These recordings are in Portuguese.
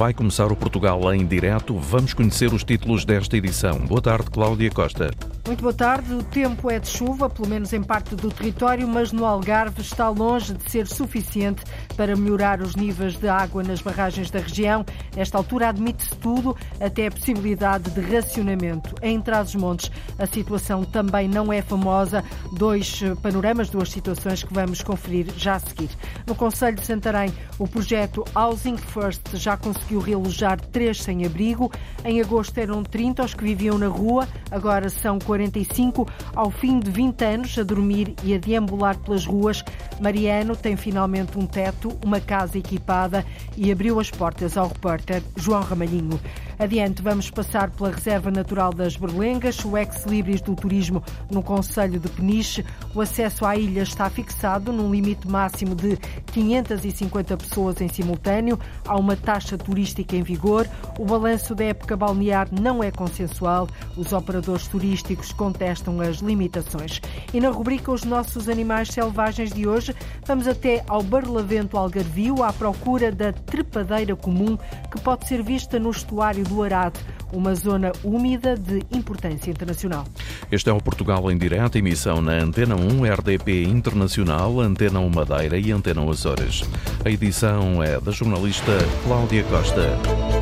vai começar o Portugal em direto. Vamos conhecer os títulos desta edição. Boa tarde, Cláudia Costa. Muito boa tarde. O tempo é de chuva, pelo menos em parte do território, mas no Algarve está longe de ser suficiente para melhorar os níveis de água nas barragens da região. Nesta altura admite-se tudo, até a possibilidade de racionamento. Em Trás-os-Montes a situação também não é famosa. Dois panoramas, duas situações que vamos conferir já a seguir. No Conselho de Santarém, o projeto Housing First já conseguiu realojar três sem-abrigo. Em agosto eram 30 os que viviam na rua, agora são 45. Ao fim de 20 anos a dormir e a deambular pelas ruas, Mariano tem finalmente um teto, uma casa equipada e abriu as portas ao repórter João Ramalhinho. Adiante, vamos passar pela Reserva Natural das Berlengas, o ex-libris do turismo no Conselho de Peniche. O acesso à ilha está fixado num limite máximo de 550 pessoas em simultâneo. Há uma taxa turística em vigor. O balanço da época balnear não é consensual. Os operadores turísticos contestam as limitações. E na rubrica Os Nossos Animais Selvagens de hoje, vamos até ao Barlavento Algarvio à procura da trepadeira comum que pode ser vista no estuário do Arado, uma zona úmida de importância internacional. Este é o Portugal em direto, emissão na Antena 1, RDP Internacional, Antena 1 Madeira e Antena 1 Açores. A edição é da jornalista Cláudia Costa.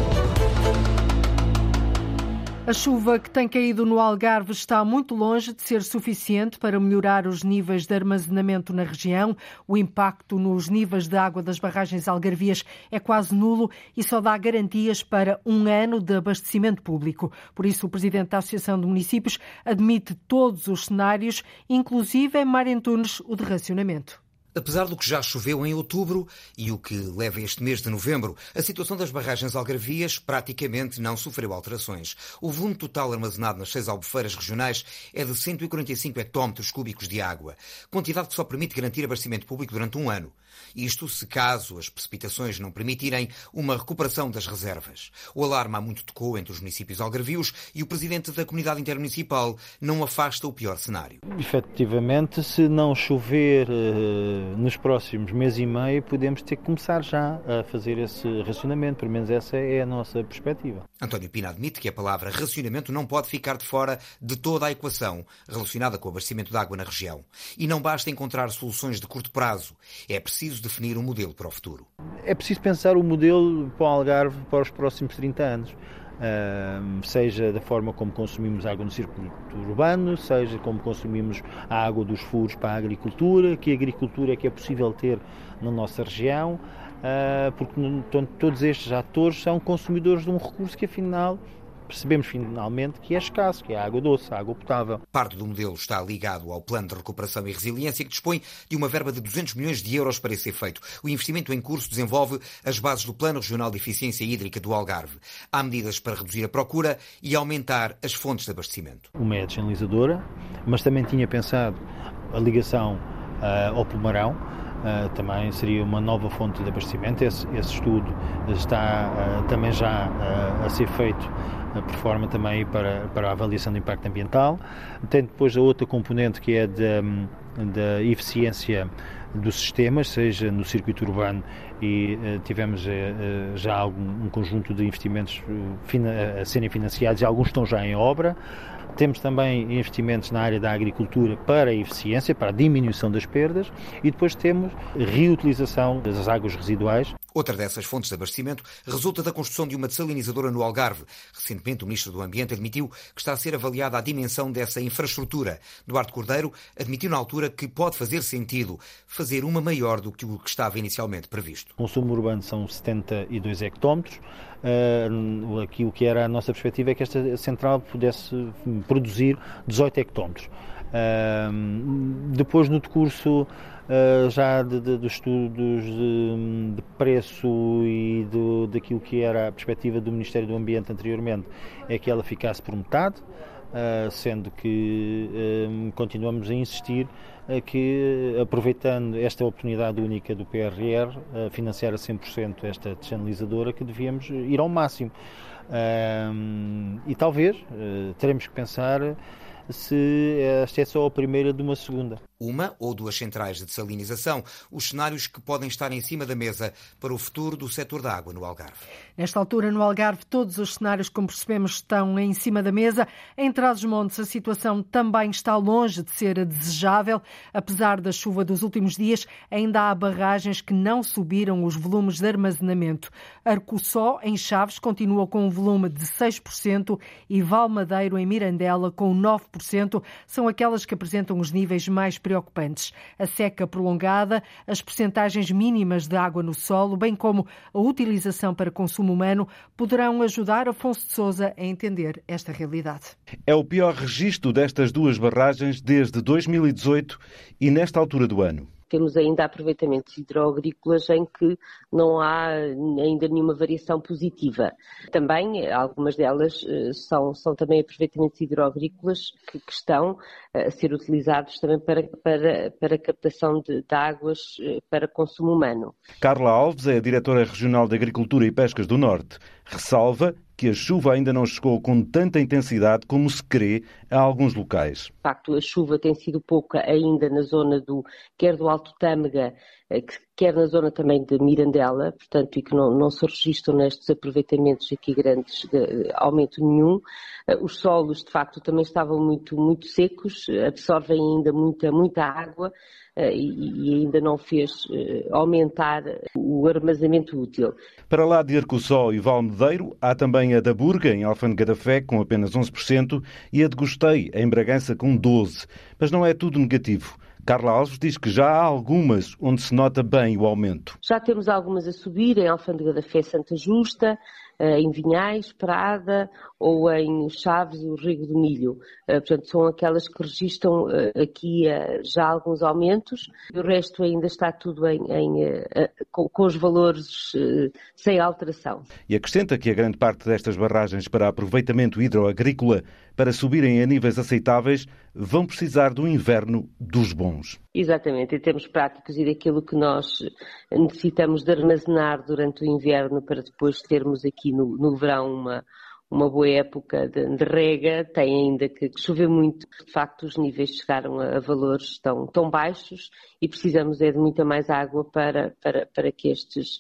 A chuva que tem caído no Algarve está muito longe de ser suficiente para melhorar os níveis de armazenamento na região. O impacto nos níveis de água das barragens algarvias é quase nulo e só dá garantias para um ano de abastecimento público. Por isso, o presidente da Associação de Municípios admite todos os cenários, inclusive em Marentunes, o de racionamento. Apesar do que já choveu em outubro e o que leva este mês de novembro, a situação das barragens algarvias praticamente não sofreu alterações. O volume total armazenado nas seis albufeiras regionais é de 145 hectómetros cúbicos de água, quantidade que só permite garantir abastecimento público durante um ano. Isto se caso as precipitações não permitirem uma recuperação das reservas. O alarme há muito tocou entre os municípios algarvios e o presidente da comunidade intermunicipal não afasta o pior cenário. Efetivamente, se não chover uh, nos próximos meses e meio, podemos ter que começar já a fazer esse racionamento. Pelo menos essa é a nossa perspectiva. António Pina admite que a palavra racionamento não pode ficar de fora de toda a equação relacionada com o abastecimento de água na região. E não basta encontrar soluções de curto prazo. É preciso preciso definir um modelo para o futuro. É preciso pensar o modelo para o Algarve para os próximos 30 anos. Uh, seja da forma como consumimos água no circuito urbano, seja como consumimos a água dos furos para a agricultura, que agricultura é que é possível ter na nossa região, uh, porque todos estes atores são consumidores de um recurso que afinal percebemos finalmente que é escasso, que é a água doce, a água potável. Parte do modelo está ligado ao Plano de Recuperação e Resiliência, que dispõe de uma verba de 200 milhões de euros para esse efeito. O investimento em curso desenvolve as bases do Plano Regional de Eficiência Hídrica do Algarve. Há medidas para reduzir a procura e aumentar as fontes de abastecimento. Uma é a desalinizadora, mas também tinha pensado a ligação uh, ao Pomarão, Uh, também seria uma nova fonte de abastecimento. Esse, esse estudo está uh, também já uh, a ser feito por forma também para, para a avaliação do impacto ambiental. Tem depois a outra componente que é da, da eficiência dos sistemas, seja no circuito urbano e uh, tivemos uh, já algum, um conjunto de investimentos uh, a serem financiados e alguns estão já em obra. Temos também investimentos na área da agricultura para a eficiência, para a diminuição das perdas e depois temos reutilização das águas residuais. Outra dessas fontes de abastecimento resulta da construção de uma desalinizadora no Algarve. Recentemente, o Ministro do Ambiente admitiu que está a ser avaliada a dimensão dessa infraestrutura. Duarte Cordeiro admitiu na altura que pode fazer sentido fazer uma maior do que o que estava inicialmente previsto. O consumo urbano são 72 hectómetros. Uh, aqui o que era a nossa perspectiva é que esta central pudesse produzir 18 hectómetros. Uh, depois, no decurso uh, já de, de, dos estudos de, de, preço e do, daquilo que era a perspectiva do Ministério do Ambiente anteriormente, é que ela ficasse por metade, sendo que continuamos a insistir que, aproveitando esta oportunidade única do PRR, financiar a 100% esta desanalizadora, que devíamos ir ao máximo. e talvez teremos que pensar se esta é só a primeira de uma segunda. Uma ou duas centrais de desalinização, os cenários que podem estar em cima da mesa para o futuro do setor da água no Algarve. Nesta altura, no Algarve, todos os cenários, como percebemos, estão em cima da mesa. Em Trás-os-Montes, a situação também está longe de ser desejável. Apesar da chuva dos últimos dias, ainda há barragens que não subiram os volumes de armazenamento. Arcoçó, em Chaves, continua com um volume de 6% e Valmadeiro, em Mirandela, com 9%. São aquelas que apresentam os níveis mais preocupantes. A seca prolongada, as percentagens mínimas de água no solo, bem como a utilização para consumo humano, poderão ajudar Afonso de Souza a entender esta realidade. É o pior registro destas duas barragens desde 2018 e nesta altura do ano temos ainda aproveitamentos hidroagrícolas em que não há ainda nenhuma variação positiva. Também, algumas delas eh, são, são também aproveitamentos hidroagrícolas que, que estão eh, a ser utilizados também para, para, para captação de, de águas eh, para consumo humano. Carla Alves é a diretora regional de Agricultura e Pescas do Norte. Ressalva que a chuva ainda não chegou com tanta intensidade como se crê a alguns locais. De facto, a chuva tem sido pouca ainda na zona do, quer do Alto Tâmega, eh, quer na zona também de Mirandela, portanto, e que não, não se registram nestes aproveitamentos aqui grandes de aumento nenhum. Eh, os solos, de facto, também estavam muito, muito secos, absorvem ainda muita, muita água eh, e ainda não fez eh, aumentar o armazenamento útil. Para lá de Arcossó e Valmedeiro, há também a da Burga, em Alfândega da Fé, com apenas 11%, e a de Gostei, em Bragança, com 12%. Mas não é tudo negativo. Carla Alves diz que já há algumas onde se nota bem o aumento. Já temos algumas a subir, em Alfândega da Fé Santa Justa, eh, em Vinhais, Prada ou em Chaves, o Rego do Milho. Eh, portanto, são aquelas que registram eh, aqui já alguns aumentos. O resto ainda está tudo em, em com, com, os valores sem alteração. E acrescenta que a grande parte destas barragens para aproveitamento hidroagrícola para subirem a níveis aceitáveis, vão precisar do inverno dos bons. Exatamente, em termos práticos e daquilo que nós necessitamos de armazenar durante o inverno para depois termos aqui no, no verão uma, uma boa época de, de, rega, tem ainda que chover muito. De facto, os níveis chegaram a, a, valores tão, tão baixos e precisamos é de muita mais água para, para, para que estes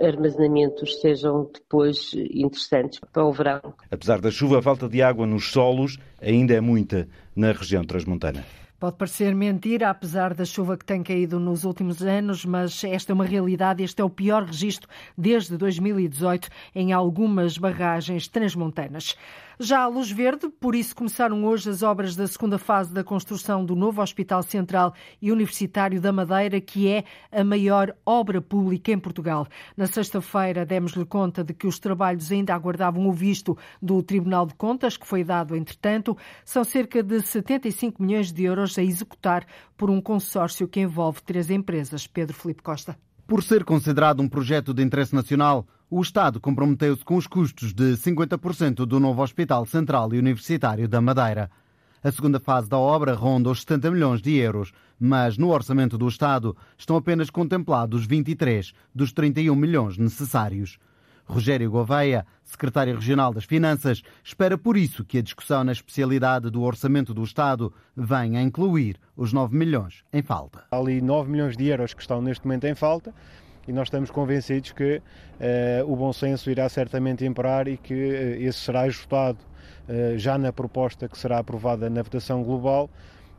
armazenamentos sejam depois interessantes para o verão. Apesar da chuva, a falta de água nos solos ainda é muita na região transmontana. Pode parecer mentira, apesar da chuva que tem caído nos últimos anos, mas esta é uma realidade. Este é o pior registro desde 2018 em algumas barragens transmontanas. Já a luz verde, por isso começaram hoje as obras da segunda fase da construção do novo Hospital Central e Universitário da Madeira, que é a maior obra pública em Portugal. Na sexta-feira demos-lhe conta de que os trabalhos ainda aguardavam o visto do Tribunal de Contas, que foi dado entretanto. São cerca de 75 milhões de euros a executar por um consórcio que envolve três empresas. Pedro Felipe Costa. Por ser considerado um projeto de interesse nacional, o Estado comprometeu-se com os custos de 50% do novo Hospital Central e Universitário da Madeira. A segunda fase da obra ronda os 70 milhões de euros, mas no orçamento do Estado estão apenas contemplados 23 dos 31 milhões necessários. Rogério Gouveia, secretário regional das Finanças, espera por isso que a discussão na especialidade do orçamento do Estado venha a incluir os 9 milhões em falta. Há ali 9 milhões de euros que estão neste momento em falta e nós estamos convencidos que uh, o bom senso irá certamente imperar e que uh, esse será ajustado uh, já na proposta que será aprovada na votação global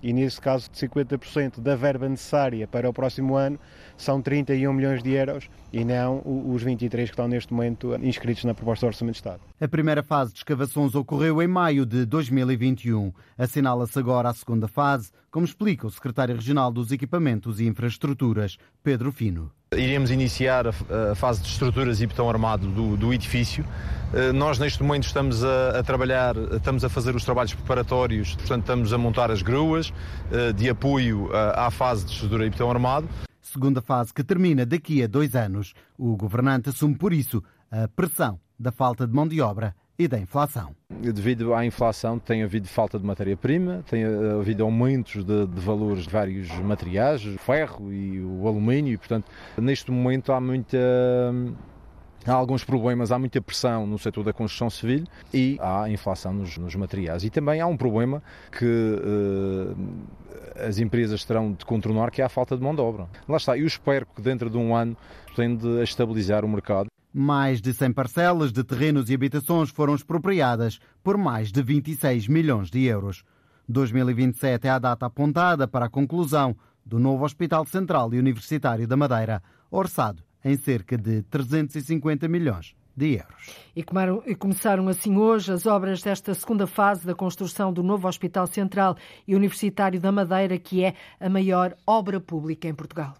e nesse caso de 50% da verba necessária para o próximo ano são 31 milhões de euros e não os 23 que estão neste momento inscritos na proposta do Orçamento de Estado. A primeira fase de escavações ocorreu em maio de 2021. Assinala-se agora a segunda fase, como explica o secretário regional dos Equipamentos e Infraestruturas, Pedro Fino. Iremos iniciar a, fase de estruturas e betão armado do, do edifício. Eh, nós, neste momento, estamos a, a, trabalhar, estamos a fazer os trabalhos preparatórios, portanto, estamos a montar as gruas eh, de apoio eh, à fase de estrutura e betão armado. Segunda fase que termina daqui a dois anos. O governante assume, por isso, a pressão da falta de mão de obra e da inflação. Devido à inflação, tem havido falta de matéria-prima, tem havido aumentos de, de, valores de vários materiais, o ferro e o alumínio, e, portanto, neste momento há muita. Há alguns problemas, há muita pressão no setor da construção civil e há inflação nos, nos materiais. E também há um problema que uh, as empresas terão de contornar que há falta de mão de obra. Lá está, eu espero que dentro de um ano tende a estabilizar o mercado. Mais de 100 parcelas de terrenos e habitações foram expropriadas por mais de 26 milhões de euros. 2027 é a data apontada para a conclusão do novo Hospital Central e Universitário da Madeira, orçado em cerca de 350 milhões de euros. E, começaram assim hoje as obras desta segunda fase da construção do novo Hospital Central e Universitário da Madeira, que é a maior obra pública em Portugal.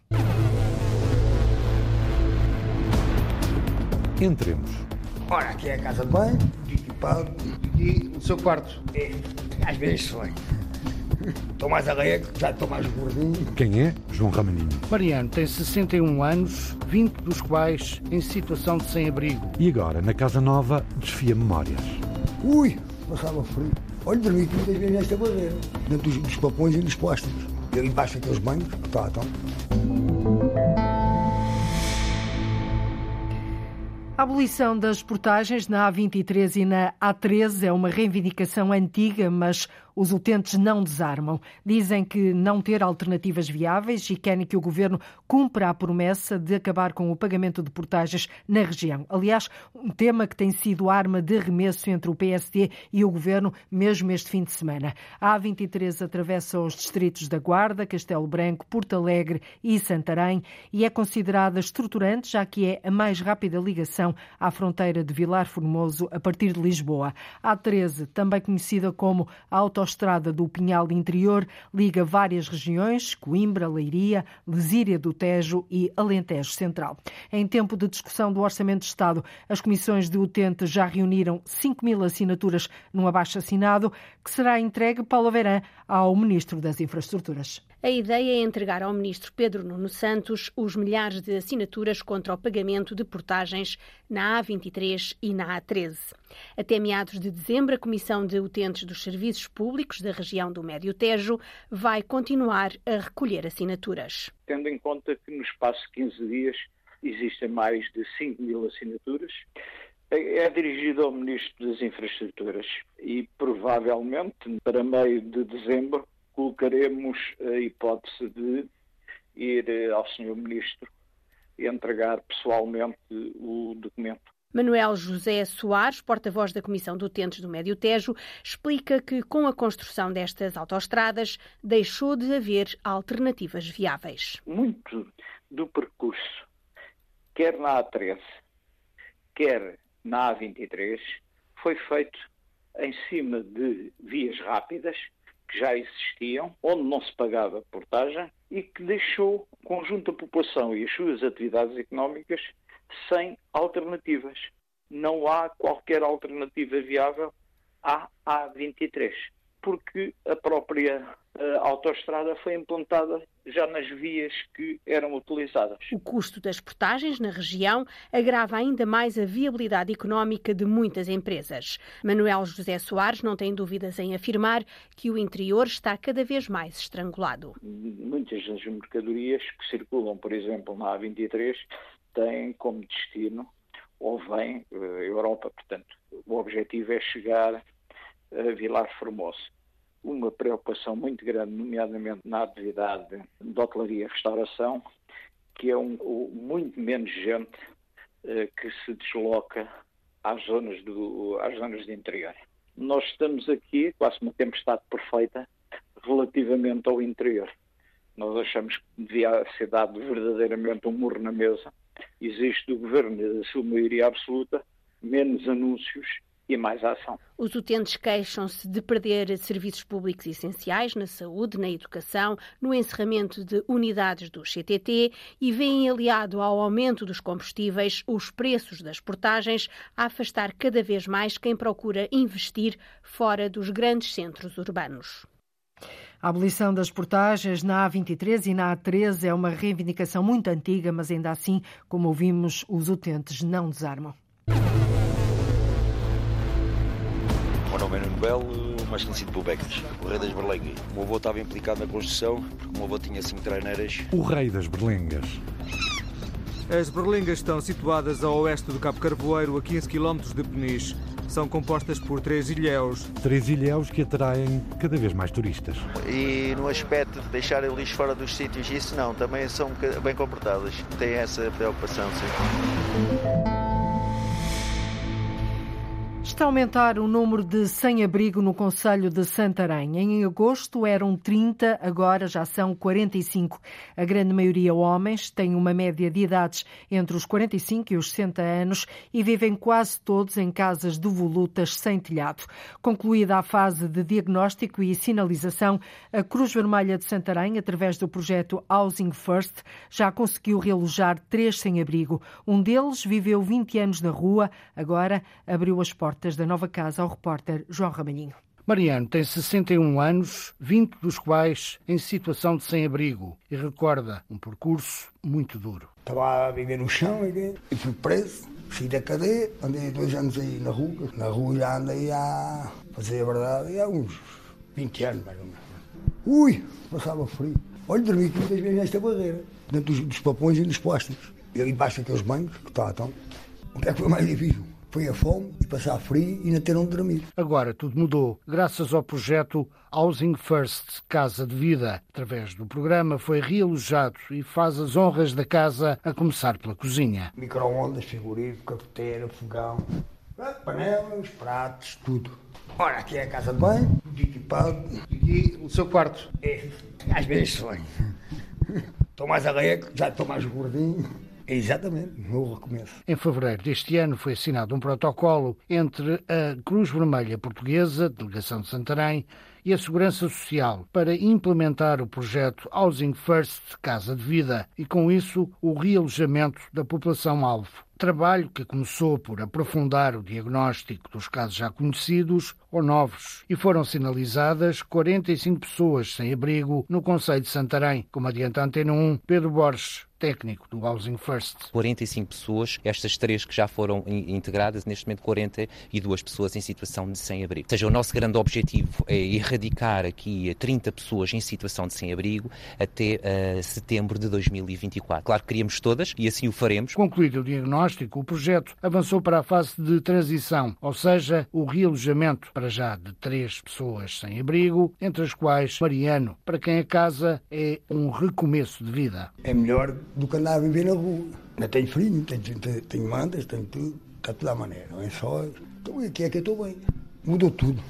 Entremos. Ora, aqui é a casa de banho, equipado. E o seu quarto? É, às vezes foi. Estou mais alegre, já estou mais gordinho. Quem é João Ramaninho? Mariano tem 61 anos, 20 dos quais em situação de sem-abrigo. E agora, na Casa Nova, desfia memórias. Ui, passava frio. Olha, dormi muitas vezes nesta madeira, dentro dos, dos papões e dos plásticos. E ali embaixo aqueles banhos, tá, então. A abolição das portagens na A23 e na A13 é uma reivindicação antiga, mas os utentes não desarmam. Dizem que não ter alternativas viáveis e querem que o governo cumpra a promessa de acabar com o pagamento de portagens na região. Aliás, um tema que tem sido arma de arremesso entre o PSD e o governo, mesmo este fim de semana. A A23 atravessa os distritos da Guarda, Castelo Branco, Porto Alegre e Santarém e é considerada estruturante, já que é a mais rápida ligação à fronteira de Vilar Formoso a partir de Lisboa. A A13, também conhecida como a autoestrada autoestrada do Pinhal Interior liga várias regiões, Coimbra, Leiria, Lesíria do Tejo e Alentejo Central. Em tempo de discussão do Orçamento de Estado, as comissões de utente já reuniram 5 mil assinaturas num abaixo-assinado que será entregue, Paulo Verã, ao Ministro das Infraestruturas. A ideia é entregar ao ministro Pedro Nuno Santos os milhares de assinaturas contra o pagamento de portagens na A23 e na A13. Até meados de dezembro, a Comissão de Utentes dos Serviços Públicos da região do Médio Tejo vai continuar a recolher assinaturas. Tendo em conta que no espaço de 15 dias existem mais de 5 mil assinaturas, é dirigido ao Ministro das Infraestruturas e provavelmente para meio de dezembro colocaremos a hipótese de ir eh, ao Sr. Ministro e entregar pessoalmente o documento. Manuel José Soares, porta-voz da Comissão de Utentes do Médio Tejo, explica que com a construção destas autoestradas deixou de haver alternativas viáveis. Muito do percurso, quer na A13, quer na A23, foi feito em cima de vias rápidas que já existiam, onde não se pagava portagem e que deixou o conjunto da população e as suas atividades económicas sem alternativas. Não há qualquer alternativa viável à A23, porque a própria a autoestrada foi implantada já nas vias que eram utilizadas. O custo das portagens na região agrava ainda mais a viabilidade económica de muitas empresas. Manuel José Soares não tem dúvidas em afirmar que o interior está cada vez mais estrangulado. Muitas das mercadorias que circulam, por exemplo, na A23, têm como destino ou vêm a eh, Europa. Portanto, o objetivo é chegar a Vilar Formoso uma preocupação muito grande, nomeadamente na atividade de hotelaria e restauração, que é um, muito menos gente eh, que se desloca às zonas, do, às zonas de interior. Nós estamos aqui, quase uma tempestade perfeita, relativamente ao interior. Nós achamos que devia ser dado verdadeiramente um murro na mesa. Existe do governo, a sua maioria absoluta, menos anúncios e mais ação. Os utentes queixam-se de perder serviços públicos essenciais na saúde, na educação, no encerramento de unidades do CTT e veem aliado ao aumento dos combustíveis os preços das portagens a afastar cada vez mais quem procura investir fora dos grandes centros urbanos. A abolição das portagens na A23 e na A13 é uma reivindicação muito antiga, mas ainda assim, como ouvimos, os utentes não desarmam. É Nuno Belo, mais conhecido por Becas, o rei das berlengas. O meu avô estava implicado na construção, porque o meu avô tinha cinco treineiras. O rei das berlengas. As berlengas estão situadas a oeste do Cabo Carvoeiro, a 15 km de Peniche. são compostas por três ilhéus. Três ilhéus que atraem cada vez mais turistas. E no aspecto de deixar o lixo fora dos sítios, isso não, também são bem comportadas. Têm essa preocupação, sim. A aumentar o número de sem-abrigo no Conselho de Santarém. Em agosto eram 30, agora já são 45. A grande maioria homens, têm uma média de idades entre os 45 e os 60 anos e vivem quase todos em casas devolutas sem telhado. Concluída a fase de diagnóstico e sinalização, a Cruz Vermelha de Santarém, através do projeto Housing First, já conseguiu realojar três sem-abrigo. Um deles viveu 20 anos na rua, agora abriu as portas portas da nova casa ao repórter João Ramalhinho. Mariano tem 61 anos, 20 dos quais em situação de sem-abrigo e recorda um percurso muito duro. Estava a viver no chão e fui preso, saí da cadeia, andei dois anos aí na rua. Na rua já andei a fazer a verdade há uns 20 anos mais ou menos. Ui, passava frio. Olha, dormi aqui muitas vezes nesta barreira, dentro dos, dos papões e dos plásticos. E ali embaixo daqueles bancos que estavam. O que é que foi mais difícil? Foi a fome e passar frio e não ter onde dormir. Agora tudo mudou, graças ao projeto Housing First Casa de Vida. Através do programa foi realojado e faz as honras da casa, a começar pela cozinha. Micro-ondas, frigorífico, cafeteira, fogão, panelas, pratos, tudo. Ora, aqui é a casa de banho, tudo equipado. Aqui o seu quarto? É, às vezes sonho. Estou mais arreco, já estou mais gordinho. Exatamente, no recomeço. Em fevereiro deste ano foi assinado um protocolo entre a Cruz Vermelha Portuguesa, Delegação de Santarém, e a Segurança Social para implementar o projeto Housing First Casa de Vida e, com isso, o realojamento da população-alvo. Trabalho que começou por aprofundar o diagnóstico dos casos já conhecidos ou novos e foram sinalizadas 45 pessoas sem abrigo no Conselho de Santarém, como adianta Antena 1, Pedro Borges, técnico do Housing First. 45 pessoas, estas três que já foram integradas, neste momento 42 pessoas em situação de sem-abrigo. Ou seja, o nosso grande objetivo é erradicar aqui 30 pessoas em situação de sem-abrigo até uh, setembro de 2024. Claro que queríamos todas e assim o faremos. Concluído o diagnóstico, o projeto avançou para a fase de transição, ou seja, o realojamento para já de três pessoas sem abrigo, entre as quais Mariano, para quem a casa é um recomeço de vida. É melhor do que andar a viver na rua. Não tenho frio, tenho, tenho, tenho mandas, tenho tudo, está tudo à maneira, não é só. Então aqui é que eu estou bem. Mudou tudo.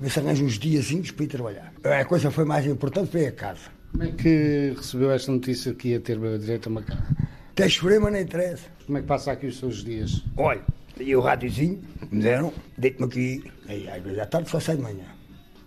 Vê se arranjo uns dias para ir trabalhar. A coisa foi mais importante foi a casa. Como é que recebeu esta notícia que ia ter direito a uma casa? Até chorei, mas não interessa. Como é que passa aqui os seus dias? Olha, e o rádiozinho, me deram, deito-me aqui, aí às vezes à tarde só sai de manhã.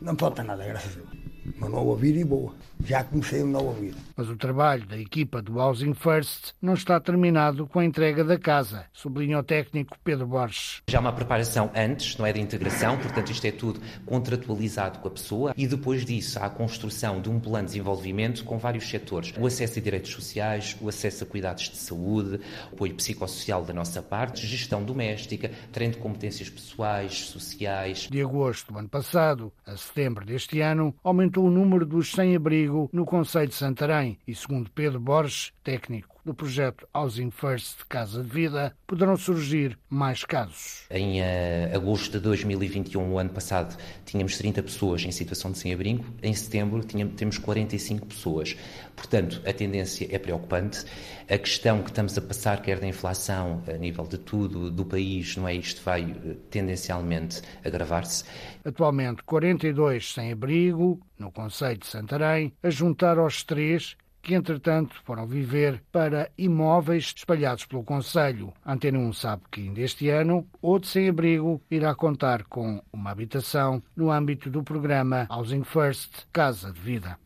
Não falta nada, graças a Deus. Uma nova vida e boa. Já comecei uma nova vida. Mas o trabalho da equipa do Housing First não está terminado com a entrega da casa, sublinha o técnico Pedro Borges. Já há uma preparação antes, não é de integração, portanto isto é tudo contratualizado com a pessoa e depois disso há a construção de um plano de desenvolvimento com vários setores. O acesso a direitos sociais, o acesso a cuidados de saúde, apoio psicossocial da nossa parte, gestão doméstica, treino de competências pessoais, sociais. De agosto do ano passado a setembro deste ano, aumentou o número dos sem-abrigo no Conselho de Santarém. E, segundo Pedro Borges, técnico do projeto Housing First Casa de Vida, poderão surgir mais casos. Em uh, agosto de 2021, o ano passado, tínhamos 30 pessoas em situação de sem-abrigo. Em setembro, tínhamos, temos 45 pessoas. Portanto, a tendência é preocupante. A questão que estamos a passar, quer da inflação, a nível de tudo, do país, não é? Isto vai uh, tendencialmente agravar-se. Atualmente, 42 sem-abrigo no Conselho de Santarém, a juntar aos três que entretanto foram viver para imóveis espalhados pelo Conselho. Antena 1 sabe que ainda este ano, outro sem-abrigo irá contar com uma habitação no âmbito do programa Housing First Casa de Vida.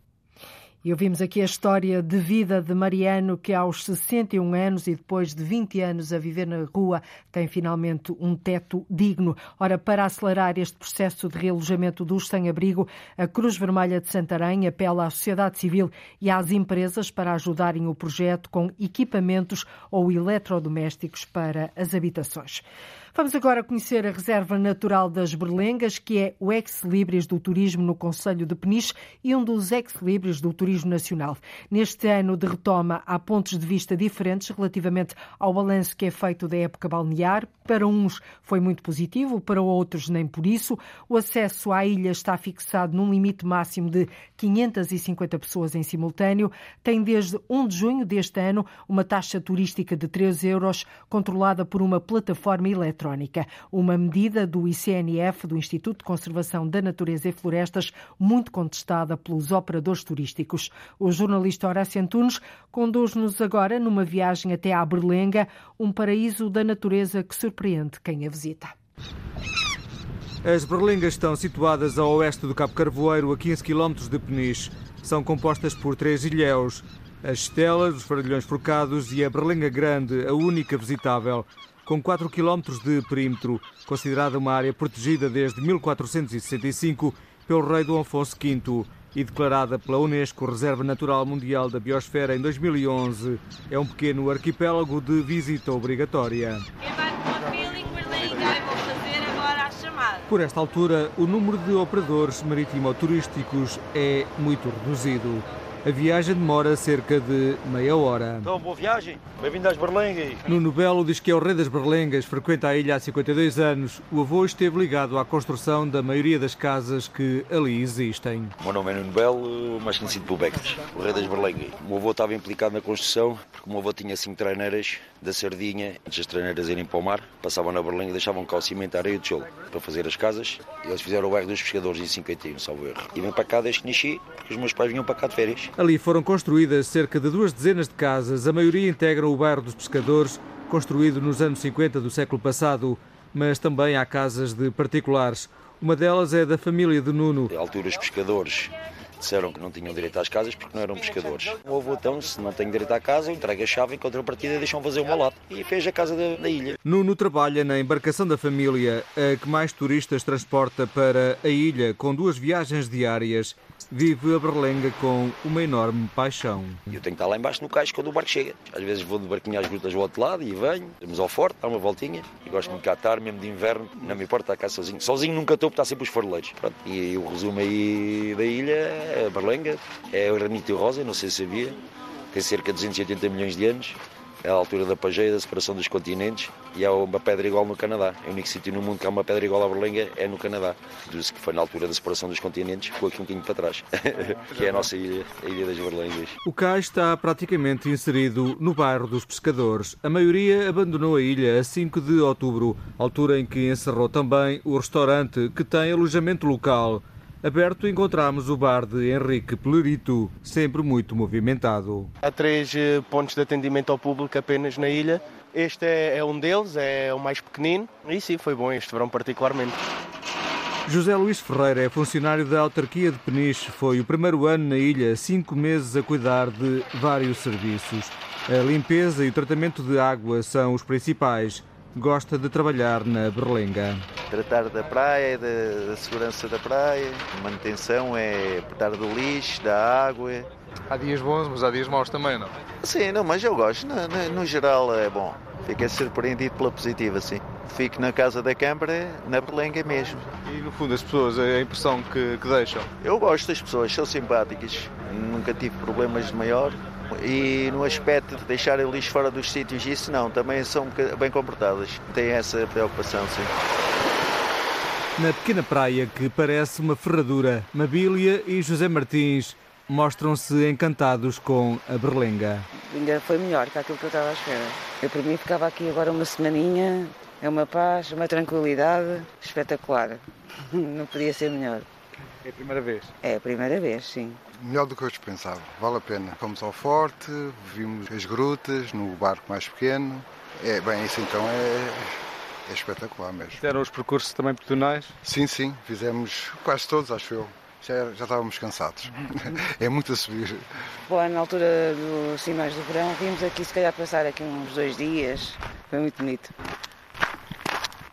E ouvimos aqui a história de vida de Mariano, que aos 61 anos e depois de 20 anos a viver na rua, tem finalmente um teto digno. Ora, para acelerar este processo de realojamento dos sem-abrigo, a Cruz Vermelha de Santarém apela à sociedade civil e às empresas para ajudarem o projeto com equipamentos ou eletrodomésticos para as habitações. Vamos agora conhecer a Reserva Natural das Berlengas, que é o ex-libris do turismo no Conselho de Peniche e um dos ex-libris do turismo nacional. Neste ano de retoma, há pontos de vista diferentes relativamente ao balanço que é feito da época balnear. Para uns foi muito positivo, para outros nem por isso. O acesso à ilha está fixado num limite máximo de 550 pessoas em simultâneo. Tem desde 1 de junho deste ano uma taxa turística de 3 euros, controlada por uma plataforma eletrónica eletrónica, uma medida do ICNF, do Instituto de Conservação da Natureza e Florestas, muito contestada pelos operadores turísticos. O jornalista Horácio Antunes conduz-nos agora numa viagem até à Berlenga, um paraíso da natureza que surpreende quem a visita. As berlengas estão situadas a oeste do Cabo Carvoeiro, a 15 km de Peniche. São compostas por três ilhéus, as Estelas, os Farilhões Forcados e a Berlenga Grande, a única visitável com 4 km de perímetro, considerada uma área protegida desde 1465 pelo rei Dom Afonso V e declarada pela Unesco Reserva Natural Mundial da Biosfera em 2011. É um pequeno arquipélago de visita obrigatória. Por esta altura, o número de operadores marítimo-turísticos é muito reduzido. A viagem demora cerca de meia hora. Então, boa viagem. Bem-vindo às Berlengas. Nuno Belo diz que é o rei das Berlengas, frequenta a ilha há 52 anos. O avô esteve ligado à construção da maioria das casas que ali existem. O meu nome é Nuno Belo, mais conhecido por Becas, o rei das Berlengas. O meu avô estava implicado na construção, porque o meu avô tinha cinco treineiras da Sardinha. Antes das treineiras irem para o mar, passavam na Berlenga e deixavam cá o cimento, a areia de tijolo para fazer as casas. E eles fizeram o bairro dos pescadores em 51, salvo erro. E vêm para cá desde que nasci, porque os meus pais vinham para cá de férias. Ali foram construídas cerca de duas dezenas de casas, a maioria integram o bairro dos Pescadores, construído nos anos 50 do século passado, mas também há casas de particulares. Uma delas é da família de Nuno. A altura, os pescadores disseram que não tinham direito às casas porque não eram pescadores. O avô, então, se não tem direito à casa, entrega a chave em contrapartida e deixam fazer uma lata. E fez a casa da, da, ilha. Nuno trabalha na embarcação da família, a que mais turistas transporta para a ilha, com duas viagens diárias vive a Berlenga com uma enorme paixão. Eu tenho que estar lá embaixo no cais quando o barco chega. Às vezes vou de barquinho às grutas do outro lado e venho, vamos ao forte, dar uma voltinha. E gosto muito de cá estar, mesmo de inverno, não me importa estar cá sozinho. Sozinho nunca estou, porque está sempre os faroleiros. Pronto. E o resumo aí da ilha, a Berlenga, é o Ranito Rosa, não sei se sabia, tem cerca de 280 milhões de anos é a altura da Pageia, da separação dos continentes, e há uma pedra igual no Canadá. É o único sítio no mundo que há uma pedra igual à Berlenga, é no Canadá. Diz que foi na altura da separação dos continentes, ficou aqui um bocadinho para trás, que é a nossa ilha, a Ilha das Berlengas. O cais está praticamente inserido no bairro dos pescadores. A maioria abandonou a ilha a 5 de outubro, altura em que encerrou também o restaurante, que tem alojamento local. Aberto encontramos o bar de Henrique Pelerito, sempre muito movimentado. Há três eh, pontos de atendimento ao público apenas na ilha. Este é, é um deles, é o mais pequenino. E sim, foi bom este verão particularmente. José Luís Ferreira é funcionário da autarquia de Peniche. Foi o primeiro ano na ilha, cinco meses a cuidar de vários serviços. A limpeza e o tratamento de água são os principais gosta de trabalhar na Berlenga. Tratar da praia, da, da segurança da praia, manutenção é tratar do lixo, da água. Há dias bons, mas há dias maus também, não? Sim, não, mas eu gosto. No, no, no geral é bom. Fiquei surpreendido pela positiva, sim. Fico na casa da Câmara, na Berlenga mesmo. E no fundo as pessoas, a impressão que, que deixam? Eu gosto das pessoas, são simpáticas. Nunca tive problemas de maior. E no aspecto de deixar o lixo fora dos sítios, isso não, também são bem comportadas. Têm essa preocupação, sim. Na pequena praia que parece uma ferradura, Mabília e José Martins mostram-se encantados com a Berlenga. Ainda foi melhor que aquilo que eu estava à espera. Eu, para mim, ficava aqui agora uma semaninha, é uma paz, uma tranquilidade espetacular. Não podia ser melhor. É a primeira vez? É a primeira vez, sim. Melhor do que eu pensava, vale a pena. Fomos ao forte, vimos as grutas no barco mais pequeno. É, bem, isso então é, é espetacular mesmo. Fizeram os percursos também pedonais? Sim, sim, fizemos quase todos, acho eu. Já, já estávamos cansados. é muito a subir. Bom, na altura do assim, mais do verão, vimos aqui se calhar passar aqui uns dois dias. Foi muito bonito.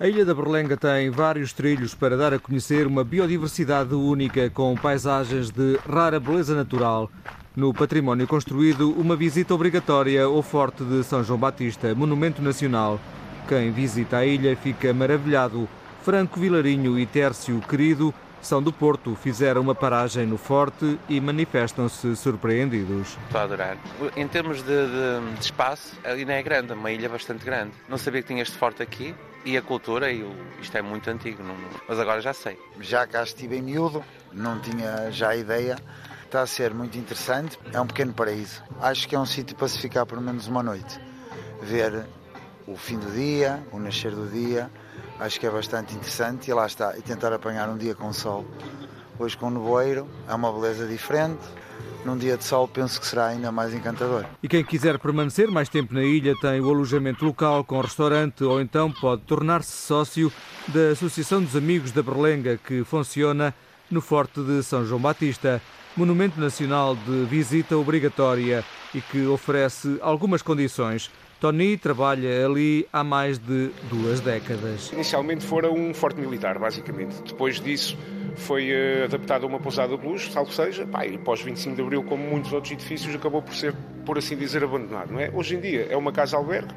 A Ilha da Berlenga tem vários trilhos para dar a conhecer uma biodiversidade única com paisagens de rara beleza natural. No património construído, uma visita obrigatória ao Forte de São João Batista, monumento nacional. Quem visita a ilha fica maravilhado. Franco Vilarinho e Tércio Querido são do Porto, fizeram uma paragem no Forte e manifestam-se surpreendidos. Estou a adorar. Em termos de, de, de espaço, a ilha é grande, uma ilha bastante grande. Não sabia que tinha este forte aqui e a cultura, e o, isto é muito antigo, não, mas agora já sei. Já cá estive em miúdo, não tinha já ideia. Está a ser muito interessante, é um pequeno paraíso. Acho que é um sítio para se ficar pelo menos uma noite. Ver o fim do dia, o nascer do dia, acho que é bastante interessante e lá está, e tentar apanhar um dia com sol. Hoje com nevoeiro é uma beleza diferente. Num dia de sol penso que será ainda mais encantador. E quem quiser permanecer mais tempo na ilha tem o alojamento local com restaurante ou então pode tornar-se sócio da Associação dos Amigos da Berlenga que funciona no Forte de São João Batista, monumento nacional de visita obrigatória e que oferece algumas condições Tony trabalha ali há mais de duas décadas. Inicialmente fora um forte militar, basicamente. Depois disso foi uh, adaptado a uma pousada de luz, salvo seja, pá, e pós 25 de Abril, como muitos outros edifícios, acabou por ser, por assim dizer, abandonado. Não é? Hoje em dia é uma casa-albergue,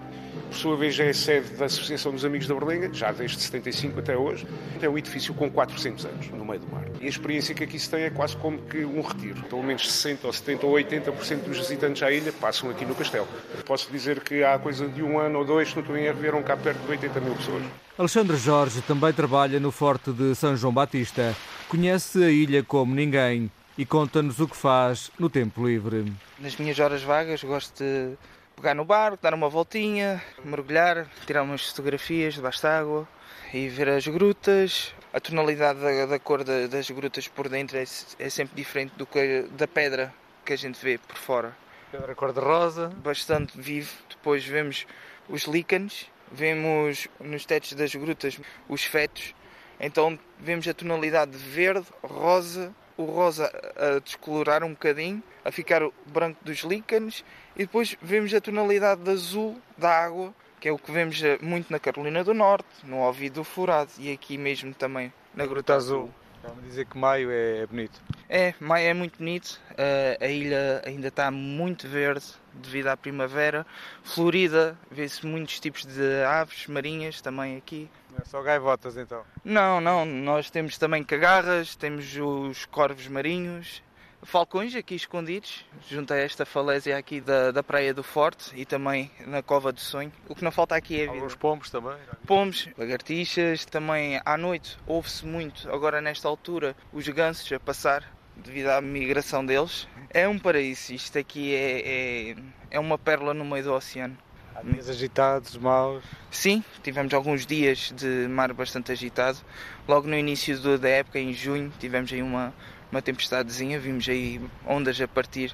por sua vez é sede da Associação dos Amigos da Berlenga, já desde 75 até hoje. É um edifício com 400 anos, no meio do mar. E a experiência que aqui se tem é quase como que um retiro. Pelo menos 60 ou 70 ou 80% dos visitantes à ilha passam aqui no castelo. Posso dizer que há coisa de um ano ou dois, se não estou em erro, vieram cá perto de 80 mil pessoas. Alexandre Jorge também trabalha no Forte de São João Batista. Conhece a ilha como ninguém e conta-nos o que faz no tempo livre. Nas minhas horas vagas gosto de pegar no barco, dar uma voltinha, mergulhar, tirar umas fotografias debaixo da água e ver as grutas. A tonalidade da, da cor da, das grutas por dentro é, é, sempre diferente do que da pedra que a gente vê por fora. Pedra cor-de-rosa. Bastante vivo. Depois vemos os líquenes, vemos nos tetos das grutas os fetos. Então vemos a tonalidade de verde, rosa, o rosa a descolorar um bocadinho, a ficar branco dos líquenes e depois vemos a tonalidade de azul da água, que é o que vemos eh, muito na Carolina do Norte, no Ouvido Furado e aqui mesmo também na Gruta Azul. Estava a dizer que maio é bonito. É, maio é muito bonito. Uh, a ilha ainda está muito verde devido à primavera. Florida, vê-se muitos tipos de aves marinhas também aqui. Não é só gaivotas então? Não, não. Nós temos também cagarras, temos os corvos marinhos, falcões aqui escondidos, junto a esta falésia aqui da, da Praia do Forte e também na Cova do Sonho. O que não falta aqui é Alguns pombos também? Pombos, lagartixas, também à noite ouve-se muito, agora nesta altura, os gansos a passar devido à migração deles. É um paraíso, isto aqui é, é, é uma pérola no meio do oceano. Há dias agitados, maus? Sim, tivemos alguns dias de mar bastante agitado. Logo no início da época, em junho, tivemos aí uma, uma tempestadezinha, vimos aí ondas a partir,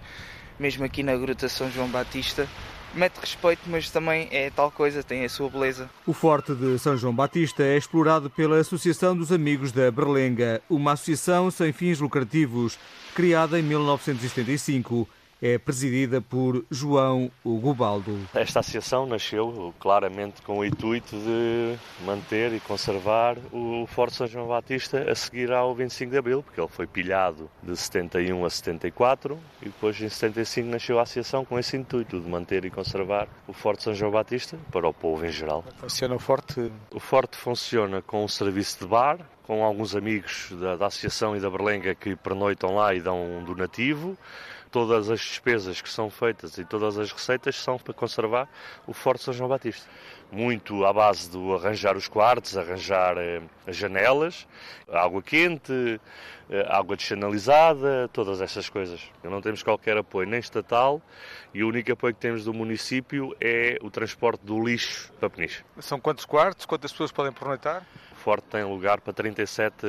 mesmo aqui na Gruta São João Batista. Mete respeito, mas também é tal coisa, tem a sua beleza. O Forte de São João Batista é explorado pela Associação dos Amigos da Berlenga, uma associação sem fins lucrativos, criada em 1975 é presidida por João Hugo Baldo. Esta associação nasceu claramente com o intuito de manter e conservar o Forte São João Batista a seguir ao 25 de Abril, porque ele foi pilhado de 71 a 74 e depois em 75 nasceu a associação com esse intuito de manter e conservar o Forte São João Batista para o povo em geral. Funciona o Forte? O Forte funciona com um serviço de bar, com alguns amigos da, da associação e da Berlenga que pernoitam lá e dão um donativo todas as despesas que são feitas e todas as receitas são para conservar o Forte São João Batista. Muito à base do arranjar os quartos, arranjar eh, as janelas, água quente, eh, água deschanalizada, todas essas coisas. Não temos qualquer apoio, nem estatal, e o único apoio que temos do município é o transporte do lixo para Peniche. São quantos quartos? Quantas pessoas podem pernoitar? O Forte tem lugar para 37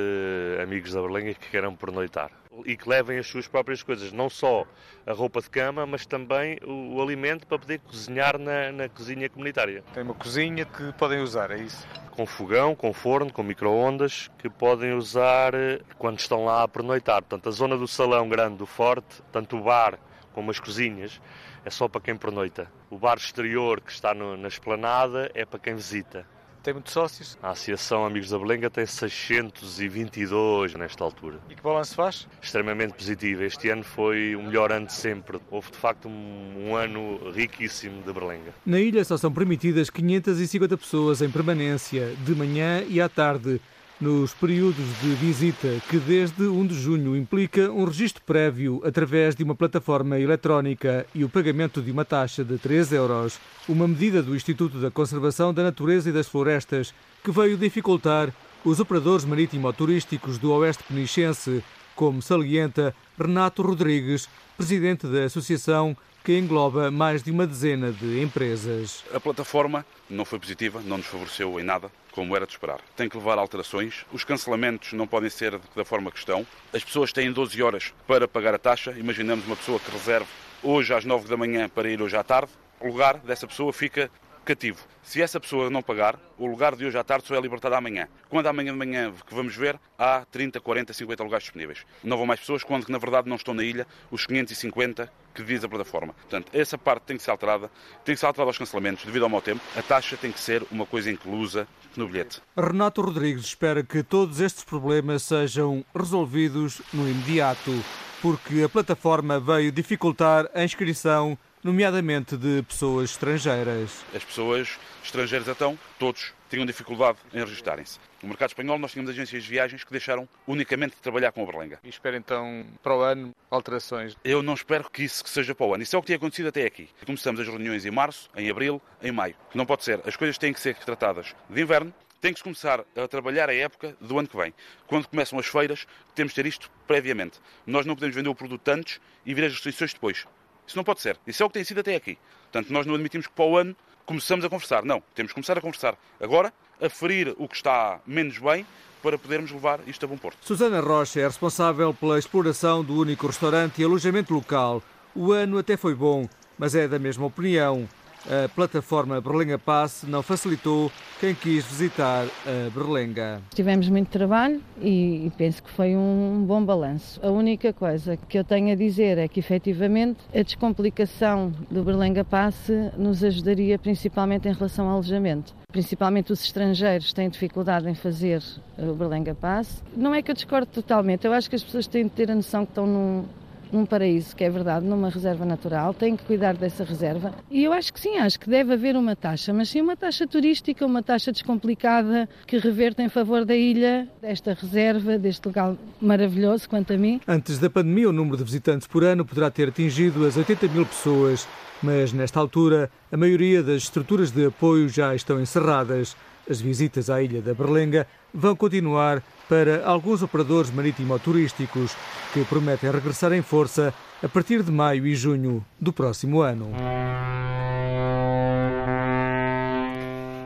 amigos da Berlenga que queiram pernoitar e que levem as suas próprias coisas, não só a roupa de cama, mas também o, o alimento para poder cozinhar na, na, cozinha comunitária. Tem uma cozinha que podem usar, é isso? Com fogão, com forno, com micro-ondas, que podem usar eh, quando estão lá a pernoitar. Portanto, a zona do salão grande do forte, tanto o bar como as cozinhas, é só para quem pernoita. O bar exterior que está no, na esplanada é para quem visita. Tem muitos sócios? A Associação Amigos da Berlenga tem 622 nesta altura. E que balanço faz? Extremamente positivo. Este ano foi o melhor ano de sempre. Houve de facto um, um ano riquíssimo de Berlenga. Na ilha só são permitidas 550 pessoas em permanência, de manhã e à tarde nos períodos de visita, que desde 1 de junho implica um registro prévio através de uma plataforma eletrónica e o pagamento de uma taxa de 3 euros, uma medida do Instituto da Conservação da Natureza e das Florestas que veio dificultar os operadores marítimo-turísticos do Oeste Penichense, como salienta Renato Rodrigues, presidente da Associação que engloba mais de uma dezena de empresas. A plataforma não foi positiva, não nos favoreceu em nada, como era de esperar. Tem que levar alterações, os cancelamentos não podem ser da forma que estão, as pessoas têm 12 horas para pagar a taxa, imaginamos uma pessoa que reserve hoje às 9 da manhã para ir hoje à tarde, o lugar dessa pessoa fica cativo. Se essa pessoa não pagar, o lugar de hoje à tarde só é libertado amanhã. Quando amanhã de manhã que vamos ver, há 30, 40, 50 lugares disponíveis. Não vão mais pessoas, quando na verdade não estão na ilha os 550 que diz a plataforma. Portanto, essa parte tem que ser alterada, tem que ser alterada aos cancelamentos devido ao mau tempo. A taxa tem que ser uma coisa inclusa no bilhete. Renato Rodrigues espera que todos estes problemas sejam resolvidos no imediato, porque a plataforma veio dificultar a inscrição nomeadamente de pessoas estrangeiras. As pessoas estrangeiras, então, todos tinham dificuldade em registarem-se. No mercado espanhol, nós tínhamos agências de viagens que deixaram unicamente de trabalhar com a Berlenga. E espera então para o ano alterações? Eu não espero que isso seja para o ano. Isso é o que tem acontecido até aqui. Começamos as reuniões em março, em abril, em maio. Não pode ser. As coisas têm que ser tratadas de inverno. Tem que se começar a trabalhar a época do ano que vem. Quando começam as feiras, temos de ter isto previamente. Nós não podemos vender o produto antes e vir as restrições depois. Isso não pode ser. Isso é o que tem sido até aqui. Portanto, nós não admitimos que para o ano começamos a conversar. Não, temos que começar a conversar agora, a ferir o que está menos bem, para podermos levar isto a bom porto. Susana Rocha é responsável pela exploração do único restaurante e alojamento local. O ano até foi bom, mas é da mesma opinião. A plataforma Berlenga Pass não facilitou quem quis visitar a Berlenga. Tivemos muito trabalho e penso que foi um bom balanço. A única coisa que eu tenho a dizer é que, efetivamente, a descomplicação do Berlenga Pass nos ajudaria principalmente em relação ao alojamento. Principalmente os estrangeiros têm dificuldade em fazer o Berlenga Pass. Não é que eu discordo totalmente, eu acho que as pessoas têm de ter a noção que estão num, num paraíso, que é verdade, numa reserva natural, tem que cuidar dessa reserva. E eu acho que sim, acho que deve haver uma taxa, mas sim uma taxa turística, uma taxa descomplicada que reverta em favor da ilha, desta reserva, deste lugar maravilhoso, quanto a mim. Antes da pandemia, o número de visitantes por ano poderá ter atingido as 80 mil pessoas, mas nesta altura a maioria das estruturas de apoio já estão encerradas. As visitas à ilha da Berlenga vão continuar para alguns operadores marítimo-turísticos que prometem regressar em força a partir de maio e junho do próximo ano.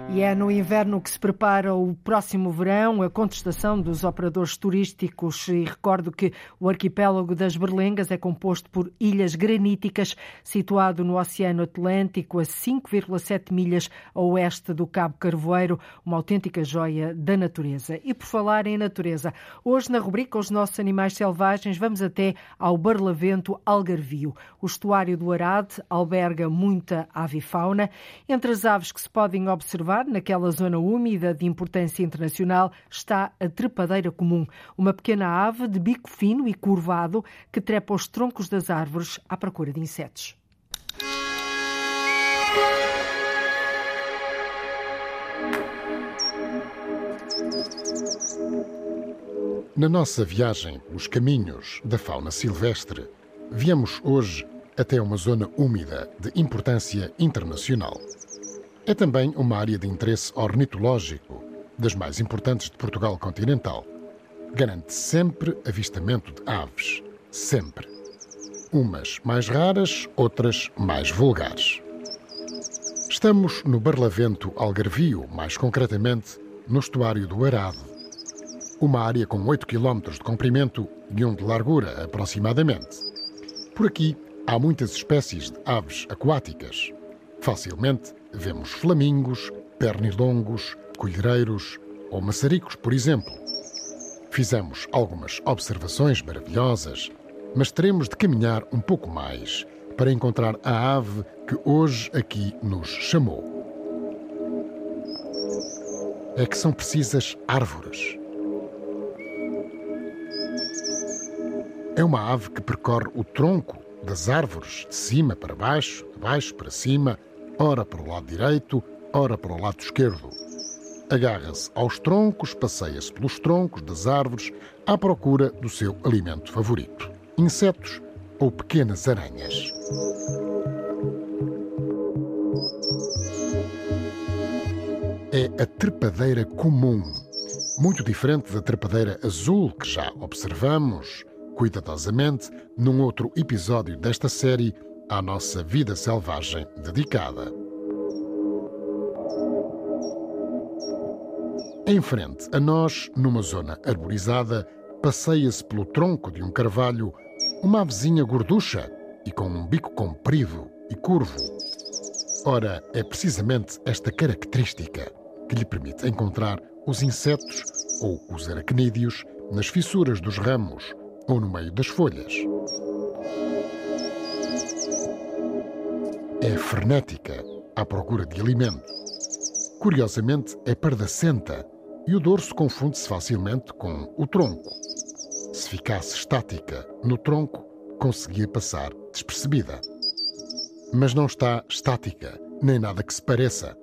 E é no inverno que se prepara o próximo verão, a contestação dos operadores turísticos. E recordo que o arquipélago das Berlengas é composto por ilhas graníticas, situado no Oceano Atlântico, a 5,7 milhas a oeste do Cabo Carvoeiro, uma autêntica joia da natureza. E por falar em natureza, hoje na rubrica Os Nossos Animais Selvagens, vamos até ao Barlavento Algarvio. O estuário do Arade alberga muita avifauna. Entre as aves que se podem observar naquela zona úmida de importância internacional, está a trepadeira comum, uma pequena ave de bico fino e curvado que trepa os troncos das árvores à procura de insetos. Na nossa viagem pelos caminhos da fauna silvestre, viemos hoje até uma zona úmida de importância internacional. É também uma área de interesse ornitológico, das mais importantes de Portugal continental. Garante sempre avistamento de aves, sempre. Umas mais raras, outras mais vulgares. Estamos no Barlavento Algarvio, mais concretamente no estuário do Arado. Uma área com 8 km de comprimento e 1 de largura, aproximadamente. Por aqui há muitas espécies de aves aquáticas. Facilmente vemos flamingos, pernilongos, colheireiros ou maçaricos, por exemplo. Fizemos algumas observações maravilhosas, mas teremos de caminhar um pouco mais para encontrar a ave que hoje aqui nos chamou. é que são precisas árvores. É uma ave que percorre o tronco das árvores, de cima para baixo, de baixo para cima, ora para o lado direito, ora para o lado esquerdo. Agarra-se aos troncos, passeia-se pelos troncos das árvores à procura do seu alimento favorito: insetos ou pequenas aranhas. É a trepadeira comum, muito diferente da trepadeira azul que já observamos cuidadosamente num outro episódio desta série à nossa vida selvagem dedicada. Em frente a nós, numa zona arborizada, passeia-se pelo tronco de um carvalho uma avezinha gorducha e com um bico comprido e curvo. Ora, é precisamente esta característica que lhe permite encontrar os insetos ou os aracnídeos nas fissuras dos ramos ou no meio das folhas. É frenética à procura de alimento. Curiosamente, é pardacenta e o dorso confunde-se facilmente com o tronco. Se ficasse estática no tronco, conseguia passar despercebida. Mas não está estática, nem nada que se pareça.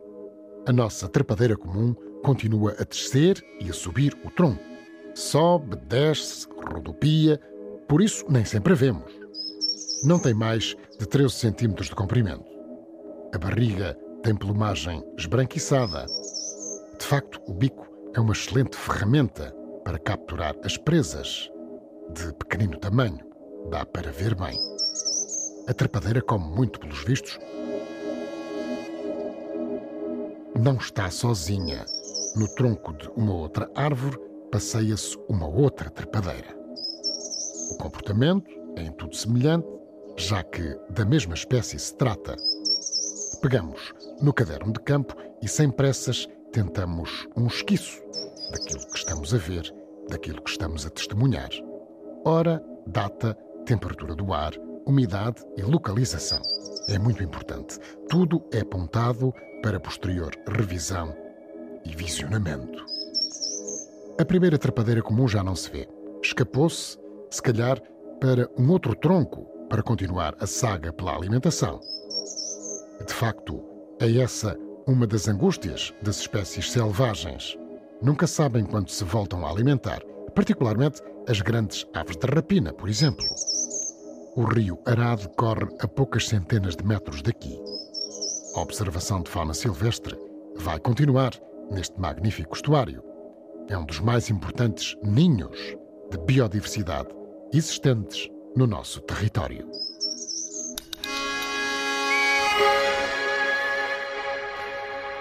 A nossa trepadeira comum continua a descer e a subir o tronco. Sobe, desce, rodopia, por isso nem sempre a vemos. Não tem mais de 13 centímetros de comprimento. A barriga tem plumagem esbranquiçada. De facto, o bico é uma excelente ferramenta para capturar as presas. De pequenino tamanho, dá para ver bem. A trepadeira come muito pelos vistos. Não está sozinha. No tronco de uma outra árvore passeia-se uma outra trepadeira. O comportamento é em tudo semelhante, já que da mesma espécie se trata. Pegamos no caderno de campo e, sem pressas, tentamos um esquiço daquilo que estamos a ver, daquilo que estamos a testemunhar. Hora, data, temperatura do ar, umidade e localização. É muito importante. Tudo é apontado para posterior revisão e visionamento. A primeira trepadeira comum já não se vê. Escapou-se, se calhar, para um outro tronco para continuar a saga pela alimentação. De facto, é essa uma das angústias das espécies selvagens. Nunca sabem quando se voltam a alimentar, particularmente as grandes aves de rapina, por exemplo. O rio Arado corre a poucas centenas de metros daqui. A observação de fauna silvestre vai continuar neste magnífico estuário. É um dos mais importantes ninhos de biodiversidade existentes no nosso território.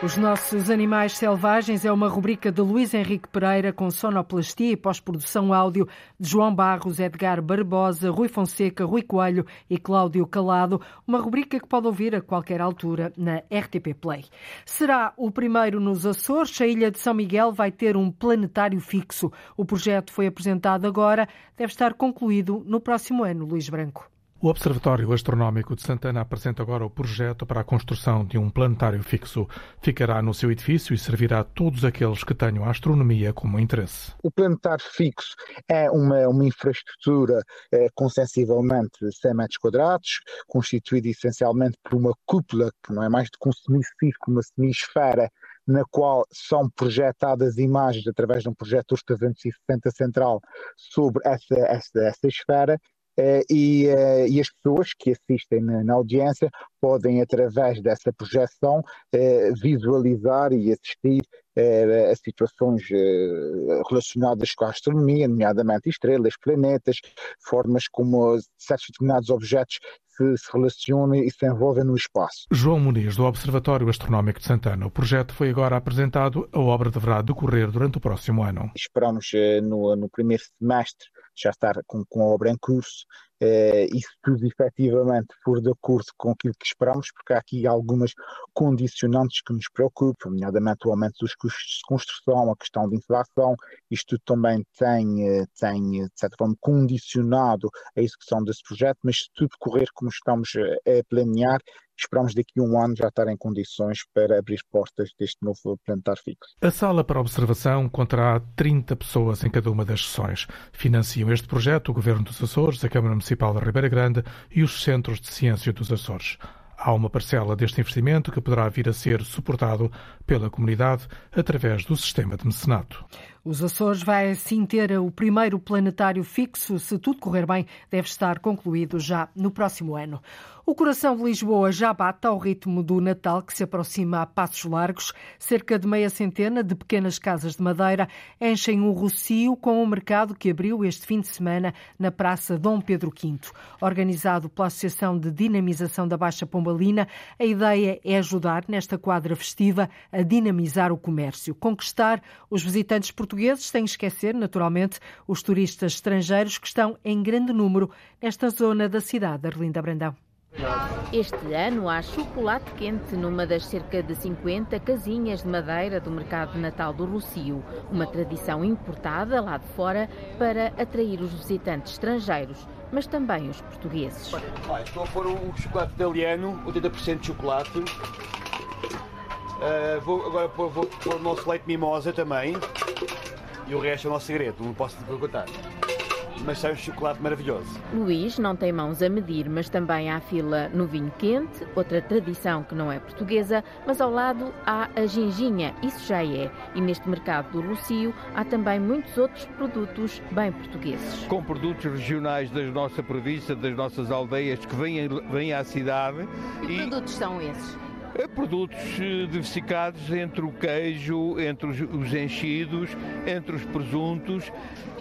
Os Nossos Animais Selvagens é uma rubrica de Luís Henrique Pereira com sonoplastia e pós-produção áudio de João Barros, Edgar Barbosa, Rui Fonseca, Rui Coelho e Cláudio Calado, uma rubrica que pode ouvir a qualquer altura na RTP Play. Será o primeiro nos Açores, a Ilha de São Miguel vai ter um planetário fixo. O projeto foi apresentado agora, deve estar concluído no próximo ano, Luís Branco. O Observatório Astronómico de Santana apresenta agora o projeto para a construção de um planetário fixo. Ficará no seu edifício e servirá a todos aqueles que tenham a astronomia como interesse. O planetário fixo é uma, uma infraestrutura é, com sensivelmente 100 metros quadrados, constituída essencialmente por uma cúpula, que não é mais do que um semicírculo, uma semisfera, na qual são projetadas imagens através de um projetor 360 central sobre essa, essa, essa esfera e, uh, e, as pessoas que assistem na, na, audiência podem, através dessa projeção, uh, visualizar e assistir a situações relacionadas com a astronomia, nomeadamente estrelas, planetas, formas como certos determinados objetos se, se relacionam e se envolvem no espaço. João Muniz, do Observatório Astronómico de Santana. O projeto foi agora apresentado. A obra deverá decorrer durante o próximo ano. Esperamos no, no primeiro semestre já estar com, com a obra em curso eh, isso tudo efetivamente for de acordo com aquilo que esperamos, porque há aqui algumas condicionantes que nos preocupam, nomeadamente o aumento dos custos de construção, a questão de inflação, isto tudo também tem, eh, tem de certa forma, condicionado a execução desse projeto, mas se tudo correr como estamos a planear, esperamos daqui a um ano já estar em condições para abrir portas deste novo planetário fixo. A sala para observação contará 30 pessoas em cada uma das sessões. Financiam este projeto o Governo dos Açores, a Câmara Municipal da Ribeira Grande e os Centros de Ciência dos Açores. Há uma parcela deste investimento que poderá vir a ser suportado pela comunidade através do sistema de mecenato. Os Açores vai assim ter o primeiro planetário fixo. Se tudo correr bem, deve estar concluído já no próximo ano. O coração de Lisboa já bate ao ritmo do Natal, que se aproxima a passos largos. Cerca de meia centena de pequenas casas de madeira enchem o Rocio com o mercado que abriu este fim de semana na Praça Dom Pedro V. Organizado pela Associação de Dinamização da Baixa Pombalina, a ideia é ajudar nesta quadra festiva a dinamizar o comércio, conquistar os visitantes portugueses, sem esquecer, naturalmente, os turistas estrangeiros que estão em grande número nesta zona da cidade. Arlinda Brandão. Este ano há chocolate quente numa das cerca de 50 casinhas de madeira do mercado de Natal do Rocio, uma tradição importada lá de fora para atrair os visitantes estrangeiros, mas também os portugueses. Olha, estou a pôr o chocolate italiano, 80% de chocolate. Uh, vou agora pôr, vou pôr o nosso leite mimosa também. E o resto é o nosso segredo, não posso te perguntar mas sai um chocolate maravilhoso. Luís não tem mãos a medir, mas também há fila no vinho quente, outra tradição que não é portuguesa, mas ao lado há a ginginha, isso já é. E neste mercado do Lucio há também muitos outros produtos bem portugueses. Com produtos regionais da nossa província, das nossas aldeias que vêm, vêm à cidade. Que e... produtos são esses? É produtos eh, diversificados entre o queijo, entre os enchidos, entre os presuntos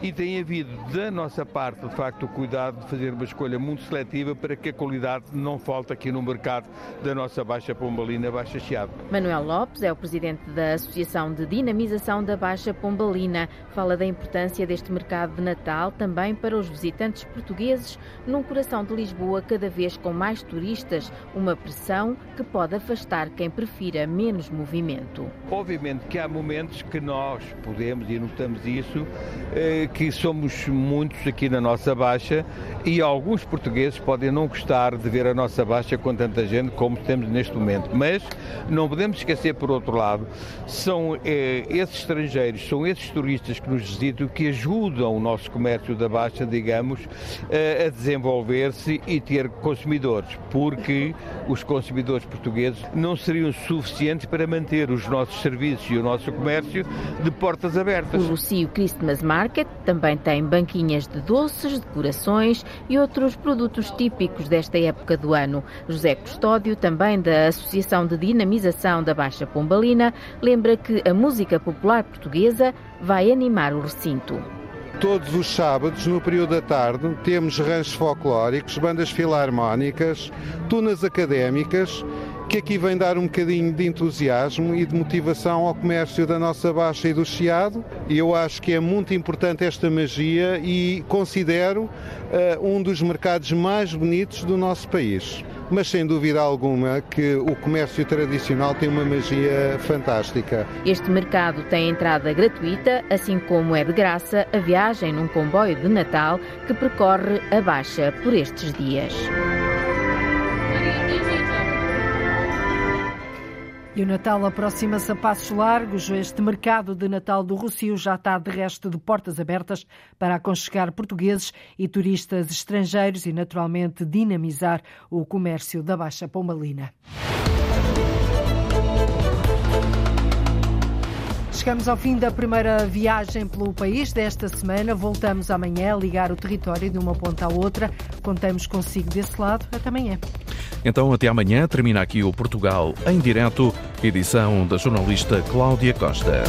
e tem havido da nossa parte, de facto, o cuidado de fazer uma escolha muito seletiva para que a qualidade não falte aqui no mercado da nossa Baixa Pombalina, Baixa Chiado. Manuel Lopes é o presidente da Associação de Dinamização da Baixa Pombalina. Fala da importância deste mercado de Natal também para os visitantes portugueses num coração de Lisboa cada vez com mais turistas, uma pressão que pode afastar quem prefira menos movimento. Obviamente que há momentos que nós podemos, e notamos isso, eh, que somos muitos aqui na nossa Baixa e alguns portugueses podem não gostar de ver a nossa Baixa com tanta gente como temos neste momento. Mas não podemos esquecer, por outro lado, são eh, esses estrangeiros, são esses turistas que nos visitam que ajudam o nosso comércio da Baixa, digamos, eh, a desenvolver-se e ter consumidores, porque os consumidores portugueses não seriam suficientes para manter os nossos serviços e o nosso comércio de portas abertas. O Lucio Christmas Market também tem banquinhas de doces, decorações e outros produtos típicos desta época do ano. José Custódio, também da Associação de Dinamização da Baixa Pombalina, lembra que a música popular portuguesa vai animar o recinto. Todos os sábados, no período da tarde, temos ranchos folclóricos, bandas filarmónicas, tunas académicas que aqui vem dar um bocadinho de entusiasmo e de motivação ao comércio da nossa Baixa e do Chiado. Eu acho que é muito importante esta magia e considero uh, um dos mercados mais bonitos do nosso país. Mas sem dúvida alguma que o comércio tradicional tem uma magia fantástica. Este mercado tem entrada gratuita, assim como é de graça a viagem num comboio de Natal que percorre a Baixa por estes dias. E o Natal aproxima-se a passos largos. Este mercado de Natal do Rocio já está de resto de portas abertas para aconchegar portugueses e turistas estrangeiros e, naturalmente, dinamizar o comércio da Baixa Pomalina. Chegamos ao fim da primeira viagem pelo país desta semana. Voltamos amanhã a ligar o território de uma ponta à outra. Contamos consigo desse lado. Até amanhã. Então, até amanhã. Termina aqui o Portugal em direto, edição da jornalista Cláudia Costa.